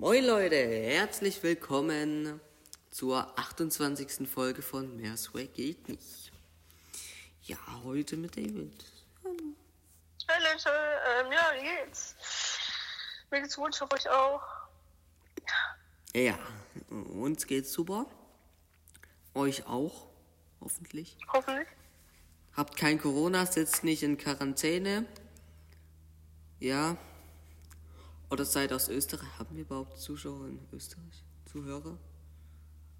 Moin Leute, herzlich willkommen zur 28. Folge von Mehr Swag geht nicht. Ja, heute mit David. Hallo. Hey Leute, ähm, ja, wie geht's? Mir geht's gut, ich hoffe euch auch. Ja, uns geht's super. Euch auch, hoffentlich. Hoffentlich. Habt kein Corona, sitzt nicht in Quarantäne. Ja. Oder seid aus Österreich. Haben wir überhaupt Zuschauer in Österreich? Zuhörer?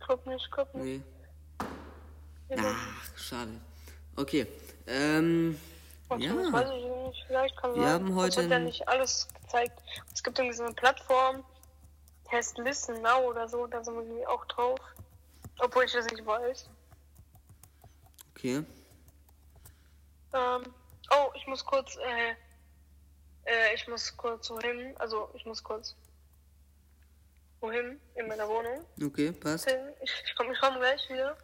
Guck nicht, guck nicht. Nee. Ach, schade. Okay. Ähm. Und Ja. vielleicht kann Wir sein. haben heute wird ja nicht alles gezeigt. Es gibt irgendwie so eine Plattform, heißt Listen Now oder so, da sind wir irgendwie auch drauf. Obwohl ich das nicht weiß. Okay. Ähm, oh, ich muss kurz, äh, äh, ich muss kurz wohin, also ich muss kurz wohin in meiner Wohnung. Okay, passt. Ich, ich komme komm gleich wieder.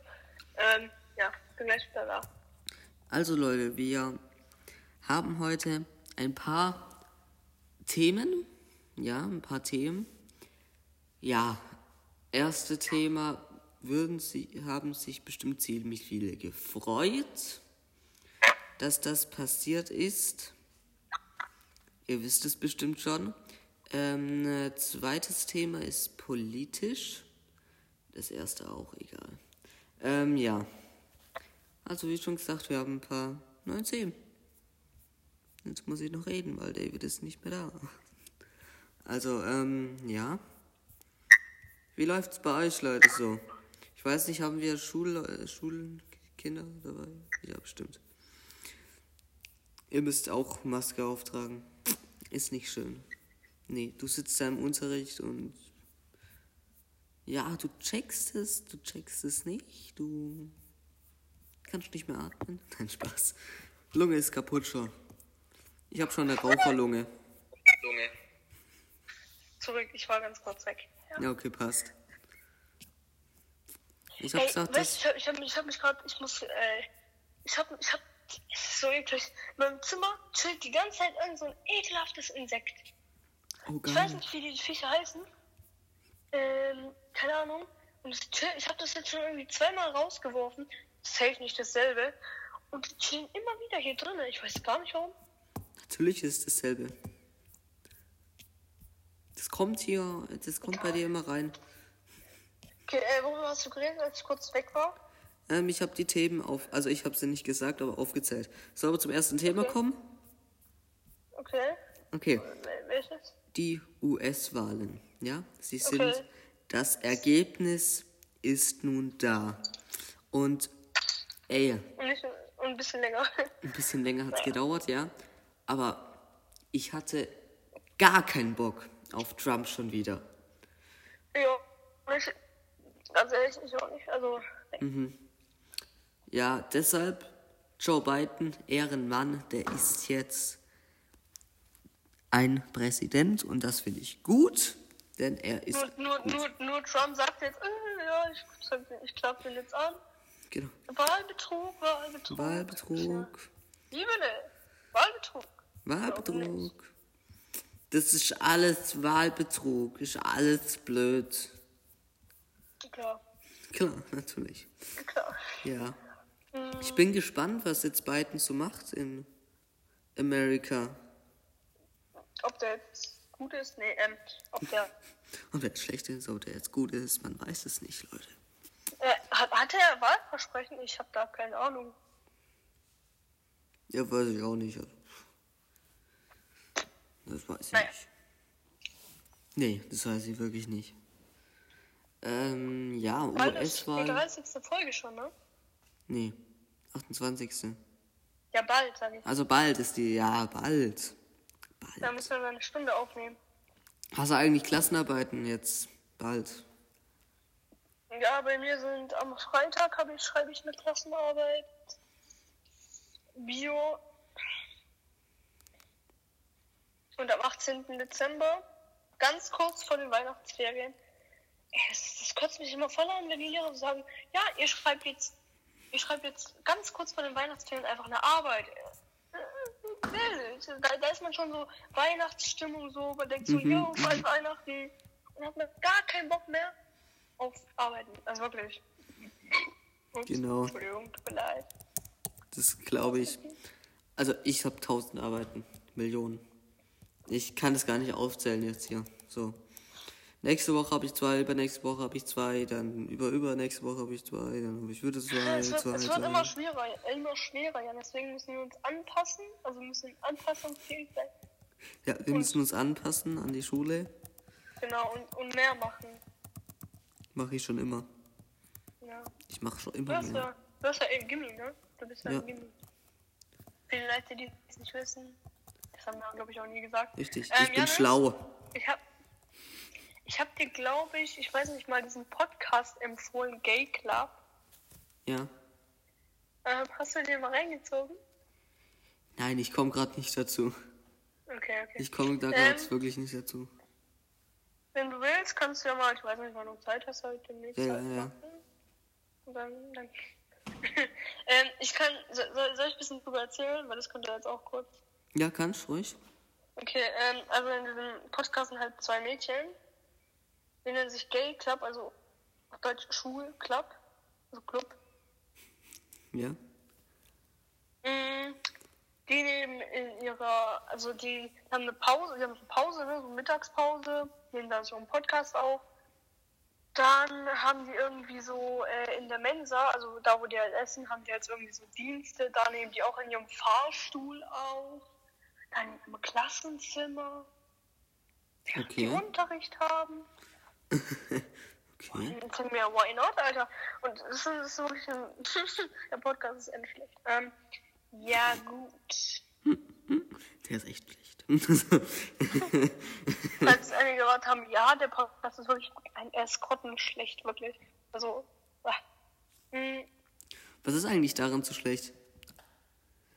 Ähm, ja, bin gleich wieder da. Also Leute, wir haben heute ein paar Themen. Ja, ein paar Themen. Ja, erste Thema würden Sie, haben sich bestimmt ziemlich viele gefreut, dass das passiert ist. Ihr wisst es bestimmt schon. Ähm, äh, zweites Thema ist politisch. Das erste auch, egal. Ähm, ja. Also wie schon gesagt, wir haben ein paar neue Themen. Jetzt muss ich noch reden, weil David ist nicht mehr da. Also, ähm, ja. Wie läuft's bei euch, Leute, so? Ich weiß nicht, haben wir Schul äh, Schulkinder dabei? Ja, bestimmt. Ihr müsst auch Maske auftragen. Ist nicht schön. Nee, du sitzt da im Unterricht und ja, du checkst es, du checkst es nicht, du kannst nicht mehr atmen. Nein, Spaß. Lunge ist kaputt schon. Ich habe schon eine Raucherlunge. Zurück, ich war ganz kurz weg. Ja. Ja, okay, passt. Ich hab Ey, gesagt, weißt, ich habe ich hab mich, ich hab mich gerade, ich muss, äh, ich hab, ich hab, es ist so eklig. In meinem Zimmer chillt die ganze Zeit irgend so ein ekelhaftes Insekt. Oh, Ich weiß nicht, wie die Viecher heißen. Ähm, keine Ahnung. Und es ich habe das jetzt schon irgendwie zweimal rausgeworfen. Safe nicht dasselbe. Und die chillen immer wieder hier drinnen. Ich weiß gar nicht warum. Natürlich ist dasselbe. Das kommt hier, das kommt bei dir immer rein. Okay, äh, worüber hast du geredet, als ich kurz weg war? Ähm, ich habe die Themen auf... Also ich habe sie nicht gesagt, aber aufgezählt. Sollen wir zum ersten Thema Okay. kommen? Okay. Okay. Wel- Welches? Die US-Wahlen. Ja, sie sind... Okay. Das Ergebnis ist nun da. Und... Ey, Und, nicht, und ein bisschen länger. Ein bisschen länger hat es gedauert, ja. Aber ich hatte gar keinen Bock auf Trump schon wieder. ja. Ich, ganz ehrlich, ich auch nicht. Also, Ja, deshalb Joe Biden, Ehrenmann, der ist jetzt ein Präsident und das finde ich gut, denn er ist nur, nur, nur, nur Trump sagt jetzt, äh, ja, ich, ich klappt den jetzt an. Genau. Wahlbetrug, Wahlbetrug. Wahlbetrug, Wie bitte? Wahlbetrug. Wahlbetrug. Das ist alles Wahlbetrug, ist alles blöd. Klar, Klar, natürlich. klar. Ja. Ich bin gespannt, was jetzt Biden so macht in Amerika. Ob der jetzt gut ist? Nee, ähm, ob der. Und wer schlecht ist, ob der jetzt gut ist, man weiß es nicht, Leute. Äh, hat, hat er Wahlversprechen? Ich habe da keine Ahnung. Ja, weiß ich auch nicht. also. Das weiß ich Naja. nicht. Nee, das weiß ich wirklich nicht. Ähm, ja, Bald ist die US-Wahl. 30. Folge schon, ne? Nee, 28. Ja, bald, sag ich. Also bald ist die, ja, bald. Da Bald. müssen wir mal eine Stunde aufnehmen. Hast du eigentlich Klassenarbeiten jetzt? Bald. Ja, bei mir sind am Freitag habe ich, schreibe ich eine Klassenarbeit. Bio. Und am 18. Dezember, ganz kurz vor den Weihnachtsferien. Das, das kotzt mich immer voll an, wenn die Lehrer sagen, ja, ihr schreibt jetzt, ihr schreibt jetzt ganz kurz vor den Weihnachtsferien einfach eine Arbeit. Da, da ist man schon so Weihnachtsstimmung so, man denkt so, Mhm, jo, bald Weihnachten. und hab mir gar keinen Bock mehr auf Arbeiten. Also wirklich. Ups, Genau. Entschuldigung, tut mir leid. Das glaube ich. Also ich habe tausend Arbeiten, Millionen. Ich kann das gar nicht aufzählen jetzt hier. So. Nächste Woche habe ich zwei, übernächste Woche habe ich zwei, dann über übernächste Woche habe ich zwei, dann habe ich wieder zwei, Es wird, zwei, es wird zwei. immer schwerer, immer schwerer, ja. Deswegen müssen wir uns anpassen. Also wir müssen anpassungsfähig sein. Ja, wir müssen uns anpassen an die Schule. Genau, und, und mehr machen. Mache ich schon immer. Ja. Ich mache schon Du immer hast mehr. ja, du hast ja eben Gimmi, ne? Du bist ja, Ja. im Gimmi. Viele Leute, die es nicht wissen, das haben wir, glaube ich, auch nie gesagt. Richtig. Ähm, ich bin Janis, schlau. Ich hab, ich hab dir, glaube ich, ich weiß nicht mal, diesen Podcast empfohlen, Gay Club. Ja. Ähm, hast du den mal reingezogen? Nein, ich komme gerade nicht dazu. Okay, okay. Ich komme da Ähm, gerade wirklich nicht dazu. Wenn du willst, kannst du ja mal, ich weiß nicht, wann du Zeit hast heute demnächst. Ja, halt ja, ja. Und dann, dann. ähm, ich kann, soll, soll ich ein bisschen drüber erzählen, weil das könnte jetzt auch kurz. Ja, kannst ruhig. Okay, ähm, also in diesem Podcast sind halt zwei Mädchen. Die nennen sich Gay Club, also auf Deutsch Schulclub, also Club. Ja. Mm, Die nehmen in ihrer, also die haben eine Pause, die haben so eine Pause, ne, so eine Mittagspause, nehmen da so einen Podcast auf. Dann haben die irgendwie so äh, in der Mensa, also da wo die halt essen, haben die jetzt irgendwie so Dienste, da nehmen die auch in ihrem Fahrstuhl auf. Dann im Klassenzimmer, die Okay. Unterricht haben. Okay. Ich denke mir, why not, Alter? Und das ist, wirklich ein, der Podcast ist endlich schlecht. Ähm, ja, gut. Der ist echt schlecht. Falls einige gehört haben, ja, der Podcast ist wirklich ein, er ist grottenschlecht, wirklich. Also. Hm, Was ist eigentlich daran so schlecht?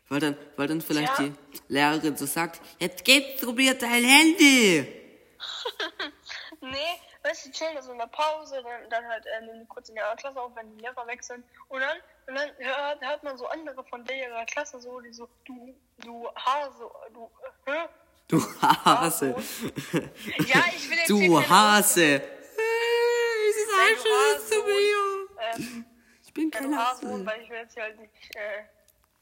Weil dann, weil dann vielleicht Tja. die Lehrerin so sagt, jetzt geht's probiert dein Handy. nee, weißt du, chillen also in der Pause, dann, dann halt äh, kurz in ihrer Klasse auf, wenn die Lehrer sind. Und dann, und dann hört, hört man so andere von der ihrer Klasse so, die so, du, du Hase, du, äh, hä? Du Hase. Ja, ich will jetzt Du Hase. Es ist ein Schuss zu Hase. mir. Ähm, Ich bin Ja, kein du Hasen, Hase. weil ich will jetzt hier halt nicht, äh,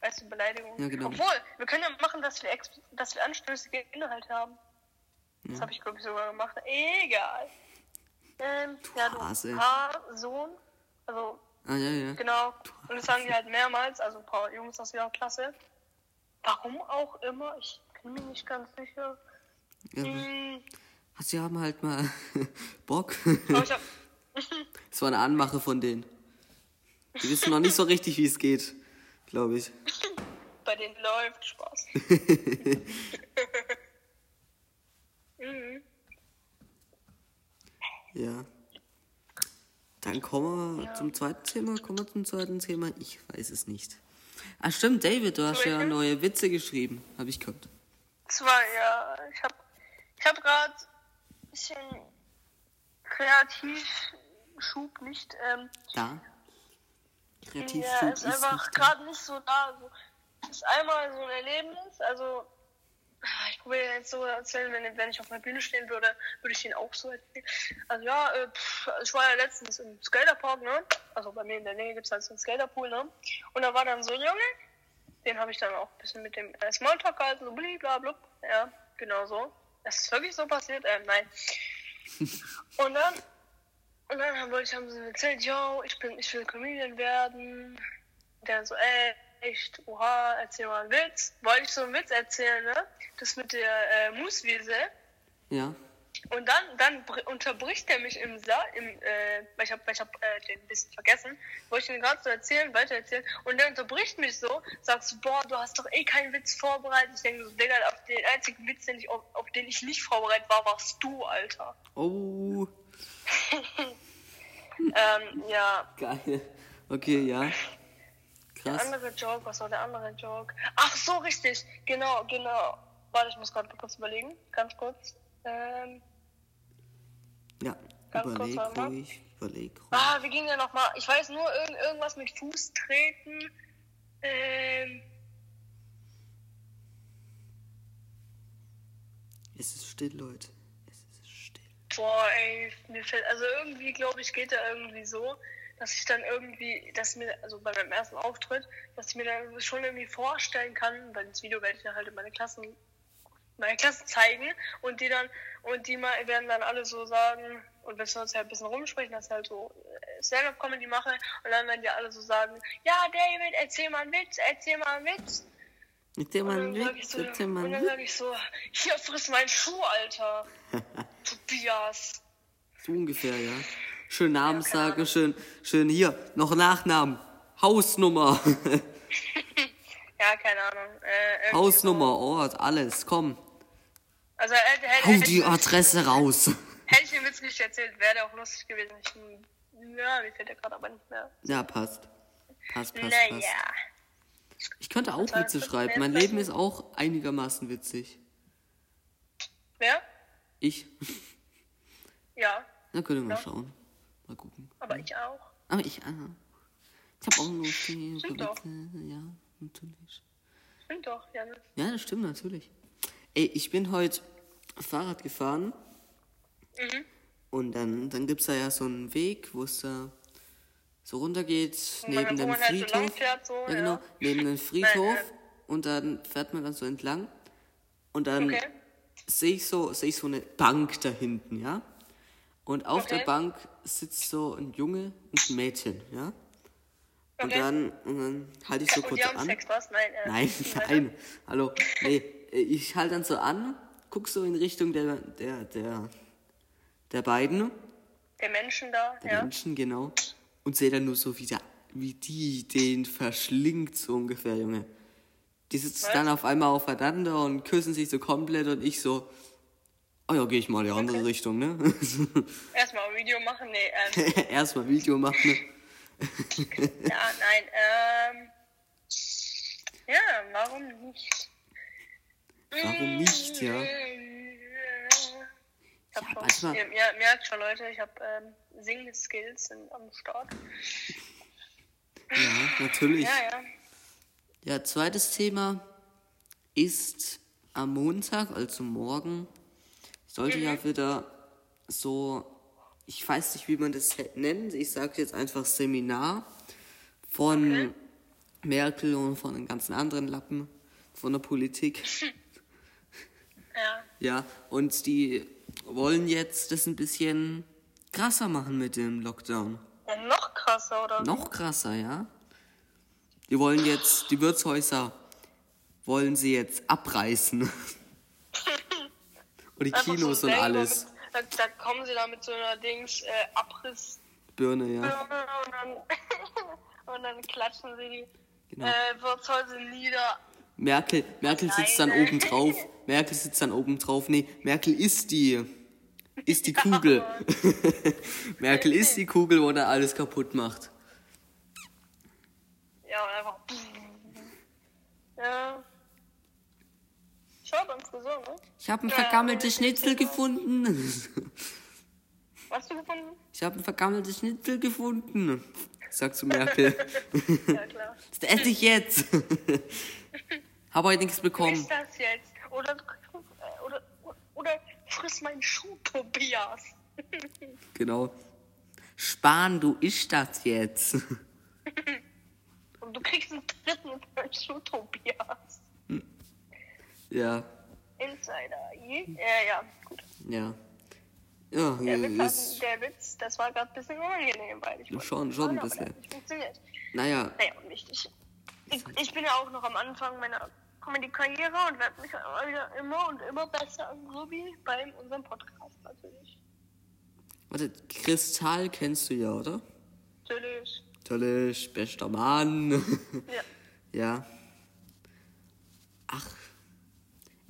weißt du, Beleidigung. Ja, genau. Obwohl, wir können ja machen, dass wir, dass wir anstößige Inhalte haben. Das habe ich, glaube ich, sogar gemacht. Egal. Ähm, ja, du Hase. Haarsohn. Also, Ah, ja, ja. genau. Und das sagen die halt mehrmals, also ein paar Jungs aus ihrer Klasse. Warum auch immer, ich bin mir nicht ganz sicher. ja. Hm, Sie haben halt mal Bock. Das war eine Anmache von denen. Die wissen noch nicht so richtig, wie es geht, glaube ich. bei denen läuft Spaß. mhm. Ja. Dann kommen wir Ja. zum zweiten Thema. Kommen wir zum zweiten Thema. Ich weiß es nicht. Ah, stimmt, David, du hast ja neue Witze geschrieben. Habe ich gehört. Zwei, ja. Ich hab, ich hab gerade ein bisschen Kreativschub nicht. Ähm, Da. Kreativ ja, ist einfach gerade nicht so da. Also, ist einmal so ein Erlebnis. Also, ich probiere jetzt so erzählen, wenn, wenn ich auf einer Bühne stehen würde, würde ich ihn auch so erzählen. Also ja, äh, pff, ich war ja letztens im Skaterpark, ne? Also bei mir in der Nähe gibt es halt so einen Skaterpool, ne? Und da war dann so ein Junge, den habe ich dann auch ein bisschen mit dem äh, Smalltalk gehalten, so blablabla. Ja, genau so. Das ist wirklich so passiert, ähm, nein. Und dann, und dann wollte ich haben sie erzählt, yo, ich bin, ich will Comedian werden. Der so, ey, echt, oha, erzähl mal einen Witz. Wollte ich so einen Witz erzählen, ne? Das mit der äh, Mooswiese. Ja. Und dann, dann br- unterbricht er mich im Saal, im, äh, weil ich hab, weil ich hab äh, den ein bisschen vergessen, wollte ich ihn gerade so erzählen, weiter erzählen, und der unterbricht mich so, sagst du, boah, du hast doch eh keinen Witz vorbereitet. Ich denke so, Digga, auf den einzigen Witz, den ich, auf, auf den ich nicht vorbereitet war, warst du, Alter. Oh, ähm, ja, geil. Okay, ja. Der Krass. andere Joke, was war der andere Joke? Ach so, richtig, genau, genau. Warte, ich muss gerade kurz überlegen, ganz kurz. Ähm, Ja, Ganz kurz, überleg mal. ruhig. Überleg ruhig. Ah, wie ging der nochmal? Ich weiß nur irgend, irgendwas mit Fuß treten. Ähm, Es ist still, Leute. Es ist still. Boah, ey, mir fällt, also irgendwie glaube ich, geht da irgendwie so, dass ich dann irgendwie, dass mir, also bei meinem ersten Auftritt, dass ich mir dann schon irgendwie vorstellen kann, weil das Video werde ich ja halt in meine Klassen, meine Klassen zeigen und die dann, und die mal werden dann alle so sagen, und wir uns halt ein bisschen rumsprechen, dass ich halt so äh, Stand-Up-Comedy mache, und dann werden die alle so sagen, ja, David, erzähl mal einen Witz, erzähl mal einen Witz. Erzähl mal Und einen dann sag Witz, ich so, erzähl mal und dann Witz. sag ich so, hier friss meinen Schuh, Alter. Tobias. So ungefähr, ja. Schön Namen keine sagen, Ahnung. schön, schön hier, noch Nachnamen, Hausnummer, Ja, keine Ahnung. Äh, Hausnummer, Ort, alles, komm. So. Also hätte, hätte, hätte, die Adresse raus. hätte ich den Witz nicht erzählt, wäre der auch lustig gewesen. Ich, ja, mir fällt der gerade aber nicht mehr. Ja, passt. Passt, passt, passt. Naja. Ich könnte auch war Witze das schreiben. Mein? Leben ist auch einigermaßen witzig. Wer? Ich? Ja, Na, können wir mal Ja. schauen. Mal gucken. aber ich auch. Aber ich, ah. Ich habe auch lustige Stimmt doch. Witze. Ja, natürlich. Stimmt doch, Janis. Ja, das stimmt natürlich. Ey, ich bin heute Fahrrad gefahren. Mhm. Und dann, dann gibt es da ja so einen Weg, wo es da so runtergeht, neben dem man halt so Friedhof. fährt, so, ja, genau, ja. neben dem Friedhof. Nein, und dann fährt man dann so entlang. Und dann Okay. sehe ich, so, seh ich so eine Bank da hinten, ja. Und auf Okay. der Bank sitzt so ein Junge und ein Mädchen, ja. Und Okay. dann, und dann halte ich so Und kurz an. Sex? Nein, äh, Nein, nein. Hallo. Nee, ich halte dann so an, guck so in Richtung der, der, der, der beiden, Der Menschen da, der ja. Menschen, genau. Und sehe dann nur so, wie, der, wie die den verschlingt, so ungefähr, Junge. Die sitzen Was? dann auf einmal aufeinander und küssen sich so komplett und ich so, oh ja, gehe ich mal in die andere Richtung, ne? Erstmal ein Video machen, nee, ähm, Erstmal Video machen, ne? ja, nein, ähm, ja, warum nicht? Warum nicht, ja? Ich hab Ja, schon, ihr, ihr merkt schon, Leute, ich habe ähm, Sing-Skills am Start. Ja, natürlich. Ja, ja. Ja, zweites Thema ist am Montag, also morgen, sollte ja wieder so, ich weiß nicht, wie man das nennt, ich sage jetzt einfach Seminar von Merkel und von den ganzen anderen Lappen von der Politik. Ja, Ja, und die wollen jetzt das ein bisschen krasser machen mit dem Lockdown. ja noch krasser, oder? Noch krasser, ja. Die wollen jetzt, die Wirtshäuser wollen sie jetzt abreißen. und die Einfach so Kinos und alles. Mit, da, da kommen sie da mit so einer Dings äh, Abriss Birne, ja. und dann, und dann klatschen sie die Genau. äh, Wirtshäuser nieder. Merkel, Merkel sitzt dann oben drauf. Merkel sitzt dann oben drauf. Nee, Merkel ist die, ist die Kugel. Merkel ist die Kugel, wo da alles kaputt macht. Ja, und einfach. Ja. Schau beim Friseur, ne? Ich habe ein vergammeltes Schnitzel gefunden. Was hast du gefunden? Ich habe ein vergammeltes Schnitzel gefunden. Sagt zu Merkel. Ja, klar. Das esse ich jetzt. Hab heute nichts bekommen. ist das jetzt? Oder, äh, oder, oder friss meinen Schuh, Tobias. Genau. Spahn, du isst das jetzt. Und du kriegst einen meinem Schuh, Tobias. Ja, Insider. Je- Ja, ja, gut. ja. Ja, Der Witz, ist, der Witz das war gerade ein bisschen unangenehm, weil ich schon, schon ein bisschen. funktioniert. naja, Naja, und nicht. Ich, ich, bin ja auch noch am Anfang meiner Comedy-Karriere und werde mich immer und immer besser, so wie bei unserem Podcast natürlich. warte, Kristall kennst du ja, oder? Natürlich. Natürlich, bester Mann. Ja. ja. Ach,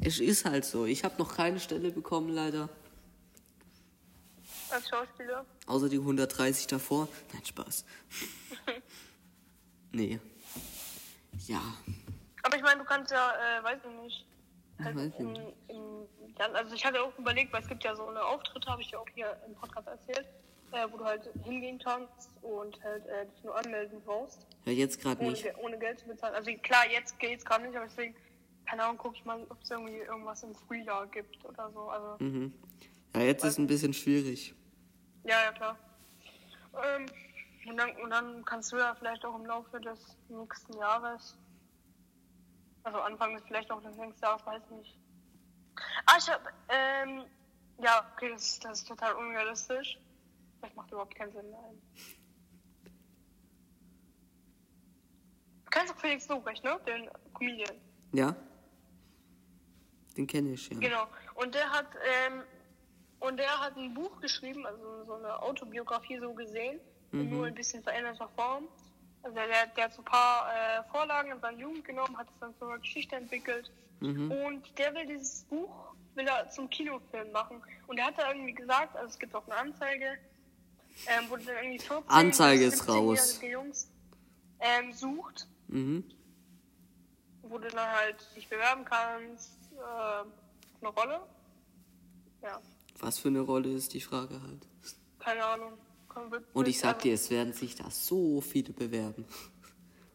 es ist halt so. Ich habe noch keine Stelle bekommen, leider. Als Schauspieler. Außer die 130 davor. Nein, Spaß. nee. Ja. Aber ich meine, du kannst ja, äh, weiß ich nicht. Halt weiß ich im, im, ja, also ich hatte auch überlegt, weil es gibt ja so eine Auftritte, habe ich ja auch hier im Podcast erzählt, äh, wo du halt hingehen kannst und halt äh, dich nur anmelden brauchst, Ja, jetzt gerade nicht. Ohne Geld zu bezahlen. Also klar, jetzt geht's gerade nicht, aber deswegen, keine Ahnung, gucke ich mal, ob es irgendwie irgendwas im Frühjahr gibt oder so. Also Mhm. Ja, jetzt ist es ein bisschen schwierig. Ja, ja, klar. Ähm, und, dann, und dann kannst du ja vielleicht auch im Laufe des nächsten Jahres, also Anfang des vielleicht auch des nächsten Jahres, weiß ich nicht. Ah, ich hab, ähm, ja, okay, das, das ist total unrealistisch. Das macht überhaupt keinen Sinn, nein. Du kennst doch Felix Lobrecht, ne? Den Comedian. Ja? Den kenne ich, ja. Genau. Und der hat, ähm, und der hat ein Buch geschrieben, also so eine Autobiografie so gesehen, in nur ein bisschen veränderter Form. Also der, der hat so ein paar äh, Vorlagen in seiner Jugend genommen, hat es dann zu einer Geschichte entwickelt. Und der will dieses Buch will er zum Kinofilm machen. Und er hat da irgendwie gesagt, also es gibt auch eine Anzeige, ähm, wo dann irgendwie 14 Anzeige ist raus. 17-jährige Jungs ähm, sucht, Mhm. wo du dann halt dich bewerben kannst, äh, eine Rolle. Ja, Was für eine Rolle ist die Frage halt. keine Ahnung. Und ich sag dir, es werden sich da so viele bewerben.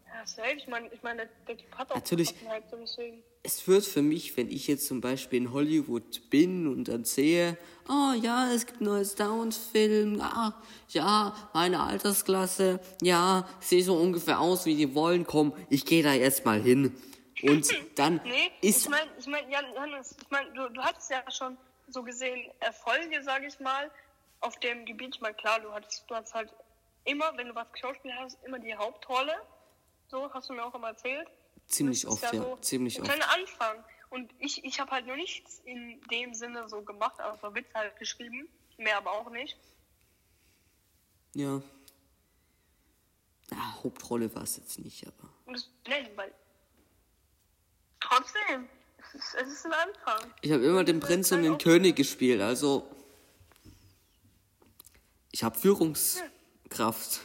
Ja, safe. Ich meine, ich mein, der, der Typ hat auch Natürlich. deswegen. Es wird für mich, wenn ich jetzt zum Beispiel in Hollywood bin und dann sehe, oh ja, es gibt einen neuen Star Wars-Film, ah, ja, meine Altersklasse, ja, sehe so ungefähr aus, wie die wollen, komm, ich gehe da jetzt mal hin. Und dann Nee, ist ich meine, ich mein, Jan, Hannes, ich mein, du, du hattest ja schon so gesehen Erfolge, sage ich mal, auf dem Gebiet. Ich meine, klar, du hattest, du hast halt immer, wenn du was geschauspielt hast, immer die Hauptrolle. So hast du mir auch immer erzählt. ziemlich oft, ja, so ziemlich oft. kleiner Anfang. Und ich, ich habe halt noch nichts in dem Sinne so gemacht, außer Witz halt geschrieben. Mehr aber auch nicht. Ja. Ja, Hauptrolle war es jetzt nicht, aber. Das nennen, weil trotzdem, es ist, es ist ein Anfang. Ich habe immer den Prinz und den König gespielt, also. Ich habe Führungskraft.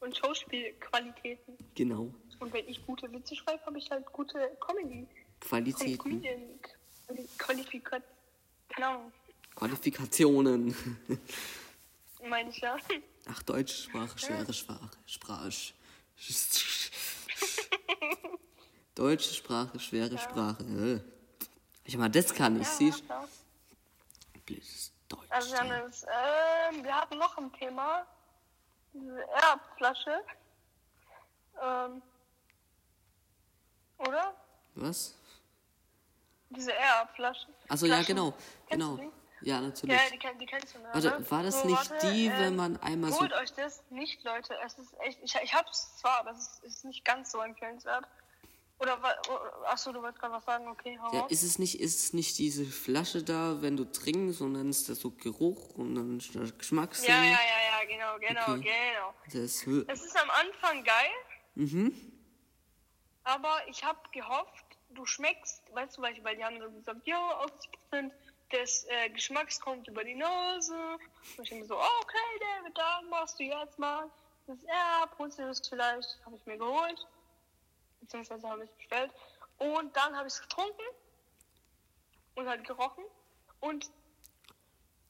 Und Schauspielqualitäten. Genau. Und wenn ich gute Witze schreibe, habe ich halt gute Comedy. Qualitäten. Comedian. Ahnung, Qualifikationen. meine ich ja. Ach, deutsche Sprache, schwere Sprache. Sprache. Deutsche Sprache, schwere Sprache. äh. Ich meine, das kann ich, siehst ja. du? Blödes Deutsch. Also Janis, ähm, wir hatten noch ein Thema. Diese Erbflasche. Ähm, oder? Was? Diese Erbflasche. Also ja, genau, Kennst genau. Ja, natürlich. Ja, die, die kennst du, ne? Warte, war das So, nicht warte, die, ähm, wenn man einmal so... Holt euch das nicht, Leute. Es ist echt. Ich, ich hab's zwar, aber es ist, ist nicht ganz so empfehlenswert. Oder wa- achso, du wolltest gerade was sagen, okay, hau Ja, ist es nicht, ist es nicht diese Flasche da, wenn du trinkst und dann ist da so Geruch und dann ist da Geschmackssinn? Ja, ja, ja, ja, genau, genau, Okay. genau. Das Es ist am Anfang geil, mhm. aber ich habe gehofft, du schmeckst, weißt du, weil, die haben so gesagt, ja, 80% des äh, Geschmacks kommt über die Nase. Und ich denke so, oh, okay, David, dann machst du jetzt mal das R, prüfst du das vielleicht, habe ich mir geholt, beziehungsweise habe ich bestellt. Und dann habe ich es getrunken und halt gerochen. Und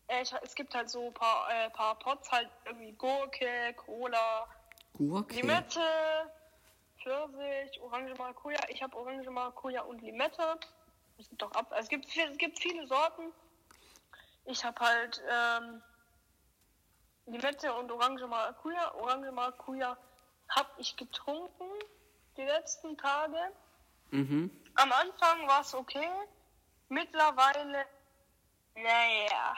äh, ich, es gibt halt so ein paar, äh, paar Pots, halt irgendwie Gurke, Cola, Gurke. Limette, Pfirsich, Orange Maracuja. Ich habe Orange Maracuja und Limette. Es gibt auch Apfel. Es gibt, es gibt viele Sorten. Ich habe halt ähm, Limette und Orange Maracuja. Orange Maracuja habe ich getrunken die letzten Tage. Mhm. Am Anfang war es okay. Mittlerweile, naja.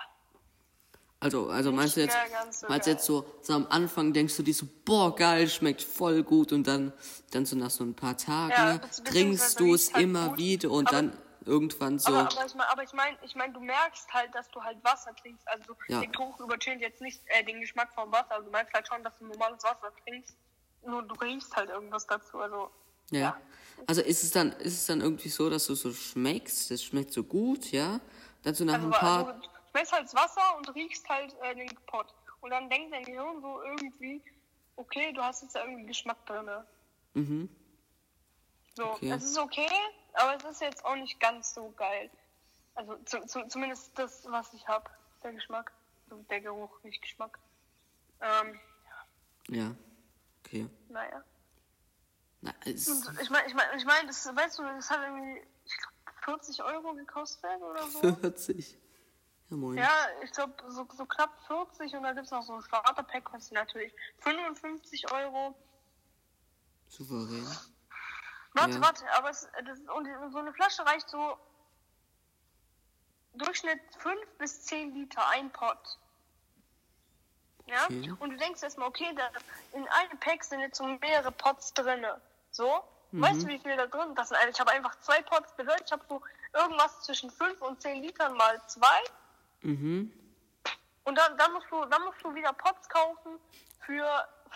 Also, also meinst du jetzt, so meinst du jetzt so, so am Anfang denkst du dir so, boah, geil, schmeckt voll gut und dann, dann so nach so ein paar Tagen Ja, trinkst du es halt immer gut. wieder und dann irgendwann so, Aber, aber ich meine, aber ich mein, ich mein, du merkst halt, dass du halt Wasser trinkst. Also Ja. der Geruch übertönt jetzt nicht äh, den Geschmack vom Wasser. Also du merkst halt schon, dass du normales Wasser trinkst. Nur du riechst halt irgendwas dazu. Also ja. ja. Also ist es dann, ist es dann irgendwie so, dass du so schmeckst, das schmeckt so gut, ja? Dann so nach also, ein paar, also du schmeckst halt das Wasser und riechst halt äh, den Pot. Und dann denkt dein Gehirn so irgendwie, okay, du hast jetzt da irgendwie Geschmack drin. mhm, So, Okay. es ist okay, aber es ist jetzt auch nicht ganz so geil. Also zu, zu, zumindest das, was ich habe, der Geschmack. Der Geruch, nicht Geschmack. Ähm, ja, okay. naja. Na, Und ich meine, ich meine, ich mein, das, weißt du, das hat irgendwie glaub, 40 Euro gekostet oder so. 40. Ja, moin. Ja, ich glaube so, so knapp 40 und da gibt es noch so ein Starter-Pack, kostet natürlich 55 Euro. Souverän. Warte, Ja. warte, aber es, das, und so eine Flasche reicht so Durchschnitt 5 bis 10 Liter, ein Pot. Ja? Okay. Und du denkst erstmal, okay, da, in einem Pack sind jetzt so mehrere Pots drinne. So? Mhm. Weißt du, wie viel da drin das sind? Ich habe einfach zwei Pots bedeutet, ich habe so irgendwas zwischen 5 und 10 Litern mal zwei. Mhm. Und dann, dann, musst du, dann musst du wieder Pots kaufen für,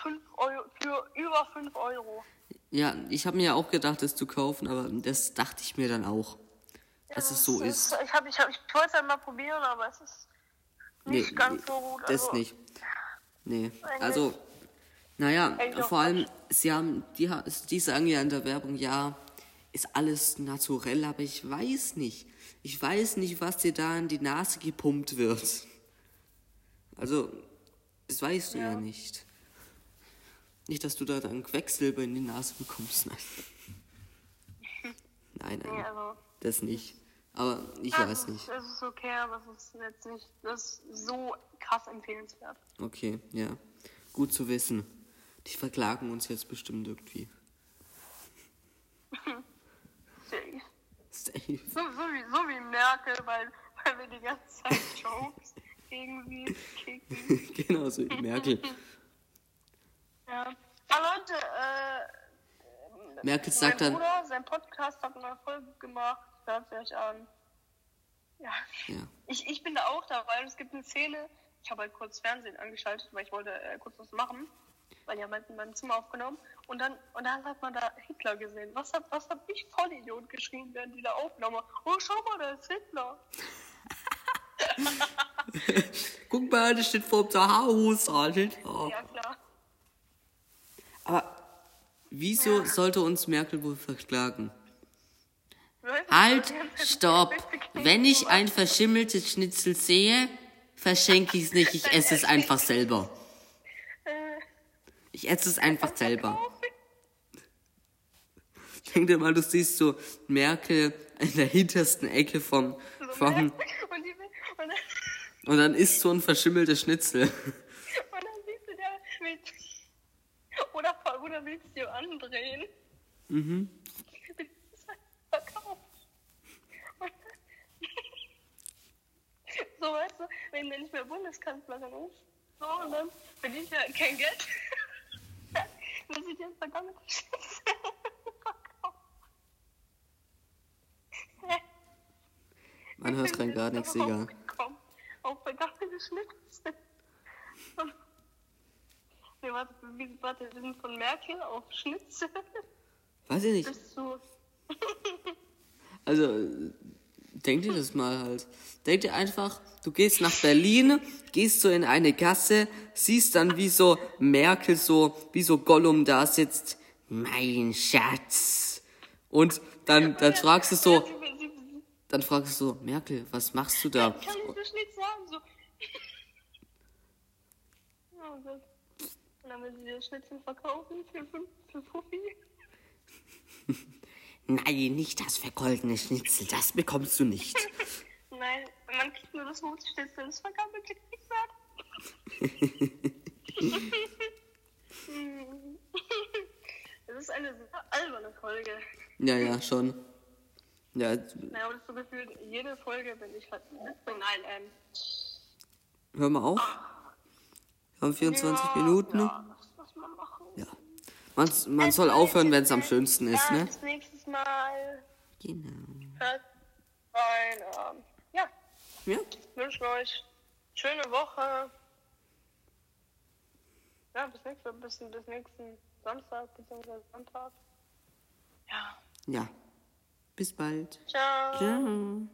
5 Euro, für über 5 Euro. Ja, ich habe mir ja auch gedacht, das zu kaufen, aber das dachte ich mir dann auch. Dass es so ist. Ich, hab, ich, hab, ich wollte es halt mal probieren, aber es ist nicht Nee, ganz nee, so gut. Das also, nicht. Nee. Also, naja, vor allem, sie haben, die, die sagen ja in der Werbung, ja, ist alles naturell, aber ich weiß nicht. Ich weiß nicht, was dir da in die Nase gepumpt wird. Also, das weißt du ja, Ja. nicht. Nicht, dass du da dann Quecksilber in die Nase bekommst. Nein. Nein, Nee, nein, also, das nicht. Aber ich ja, weiß es nicht. Es ist okay, aber es ist jetzt nicht das ist so krass empfehlenswert. Okay, ja. Gut zu wissen. Die verklagen uns jetzt bestimmt irgendwie. Safe. Safe. So, so, wie, so wie Merkel, weil, weil wir die ganze Zeit Jokes gegen sie kicken. genau so wie Merkel. Ja. Aber Leute, äh, Merkel sagt dann, Bruder, sein Podcast hat eine Folge gemacht, hört euch an. Ja. ja, Ich, ich bin da auch dabei und es gibt eine Szene, ich habe halt kurz Fernsehen angeschaltet, weil ich wollte äh, kurz was machen, weil die haben halt in meinem Zimmer aufgenommen und dann und dann hat man da Hitler gesehen. Was hab, was hab ich Vollidiot geschrien, während die da aufnahmen? Oh, schau mal, da ist Hitler. guck mal, das steht vor dem Haus, Alter. Oh. Ja, klar. Aber wieso sollte uns Merkel wohl verklagen? Halt, stopp. Wenn ich ein verschimmeltes Schnitzel sehe, verschenke ich es nicht, ich esse es einfach selber. Ich esse es einfach selber. Denk dir mal, du siehst so Merkel in der hintersten Ecke vom, vom und, dann, isst so ein verschimmeltes Schnitzel. und dann siehst du da mit. Oder, oder willst du dir andrehen? Mhm. Verkauft. Und so, weißt du, wenn der nicht mehr Bundeskanzlerin ist, so, und dann verdient er kein Geld. Dann sind jetzt verkauft. Man hört rein gar nichts, egal. Auf vergangene Schnitzel. Nee, warte, wie, warte, wir sind von Merkel auf Schnitzel Weiß ich nicht. Also, denk dir das mal halt. Denk dir einfach, du gehst nach Berlin, gehst so in eine Gasse, siehst dann, wie so Merkel so, wie so Gollum da sitzt. Mein Schatz. Und dann, dann fragst du so, dann fragst du so, Merkel, was machst du da? Kann ich so Schnitzel haben? So. Oh Gott. Und dann will sie das Schnitzel verkaufen für, für Fuffi. Nein, nicht das vergoldene Schnitzel, das bekommst du nicht. Nein, man kriegt nur das Wurstschnitzel, das vergammelte kriegt man. Das ist eine sehr alberne Folge. Ja, ja, schon. Ja, Naja, aber das ist so gefühlt, jede Folge bin ich halt. Nein, ähm. hör mal auf. Wir haben 24 ja, Minuten. Ja, was, was man machen. Ja. Man, man soll aufhören, wenn es am schönsten ist, Ja, ne? Bis nächstes Mal. Genau. Hört rein. Ähm, ja, Ja. wünsche euch schöne Woche. Ja, bis nächste, bis, bis nächsten Samstag bzw. Sonntag. Ja. Ja. Bis bald. Ciao. Ciao.